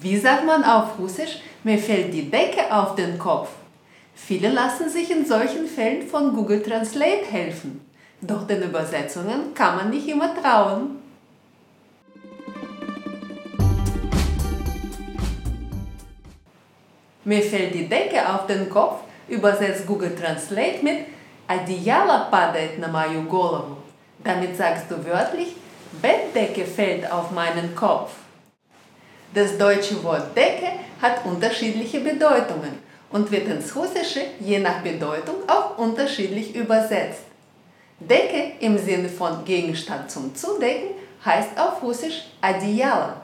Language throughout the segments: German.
Wie sagt man auf Russisch, mir fällt die Decke auf den Kopf? Viele lassen sich in solchen Fällen von Google Translate helfen. Doch den Übersetzungen kann man nicht immer trauen. Mir fällt die Decke auf den Kopf, übersetzt Google Translate mit Одеяло падает на мою голову. Damit sagst du wörtlich, Bettdecke fällt auf meinen Kopf. Das deutsche Wort Decke hat unterschiedliche Bedeutungen und wird ins Russische je nach Bedeutung auch unterschiedlich übersetzt. Decke im Sinne von Gegenstand zum Zudecken heißt auf Russisch Одеяло.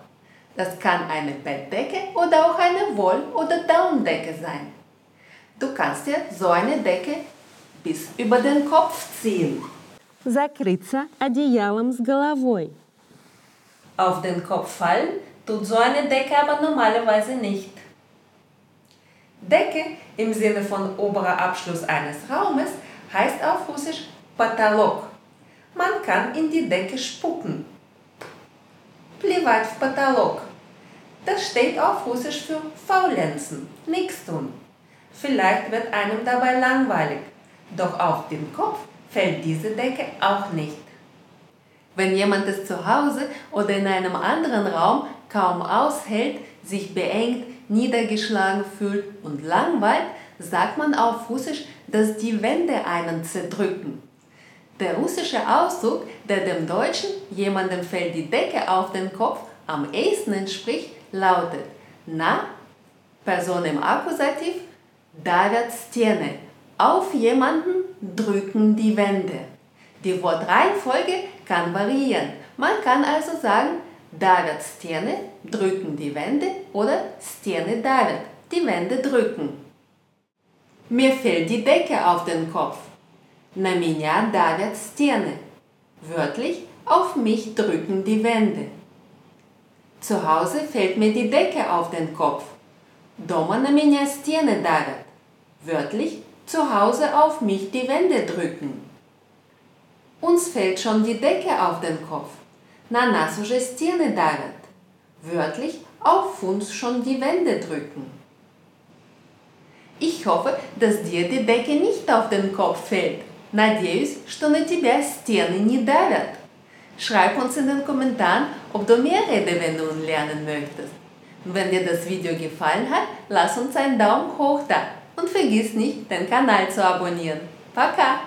Das kann eine Bettdecke oder auch eine Woll- oder Daunendecke sein. Du kannst dir so eine Decke bis über den Kopf ziehen. Закрыться одеялом с головой. Auf den Kopf fallen tut so eine Decke aber normalerweise nicht. Decke im Sinne von oberer Abschluss eines Raumes heißt auf Russisch Потолок. Man kann in die Decke spucken. Плевать в потолок. Das steht auf Russisch für faulenzen, nichts tun. Vielleicht wird einem dabei langweilig, doch auf den Kopf fällt diese Decke auch nicht. Wenn jemand es zu Hause oder in einem anderen Raum kaum aushält, sich beengt, niedergeschlagen fühlt und langweilt, sagt man auf Russisch, dass die Wände einen zerdrücken. Der russische Ausdruck, der dem Deutschen jemandem fällt die Decke auf den Kopf am ehesten entspricht, lautet na, Person im Akkusativ, давят стены, auf jemanden drücken die Wände. Die Wortreihenfolge kann variieren. Man kann also sagen, давят стены, drücken die Wände oder стены давят, die Wände drücken. Mir fällt die Decke auf den Kopf. На меня давят стены. Wörtlich, auf mich drücken die Wände. Zu Hause fällt mir die Decke auf den Kopf. Дома на меня стены давят. Wörtlich, zu Hause auf mich die Wände drücken. Uns fällt schon die Decke auf den Kopf. На нас уже стены давят. Wörtlich, auf uns schon die Wände drücken. Ich hoffe, dass dir die Decke nicht auf den Kopf fällt. Надеюсь, что на тебя стены не давят. Schreib uns in den Kommentaren, ob du mehr Redewendungen lernen möchtest. Und wenn dir das Video gefallen hat, lass uns einen Daumen hoch da und vergiss nicht, den Kanal zu abonnieren. Пока!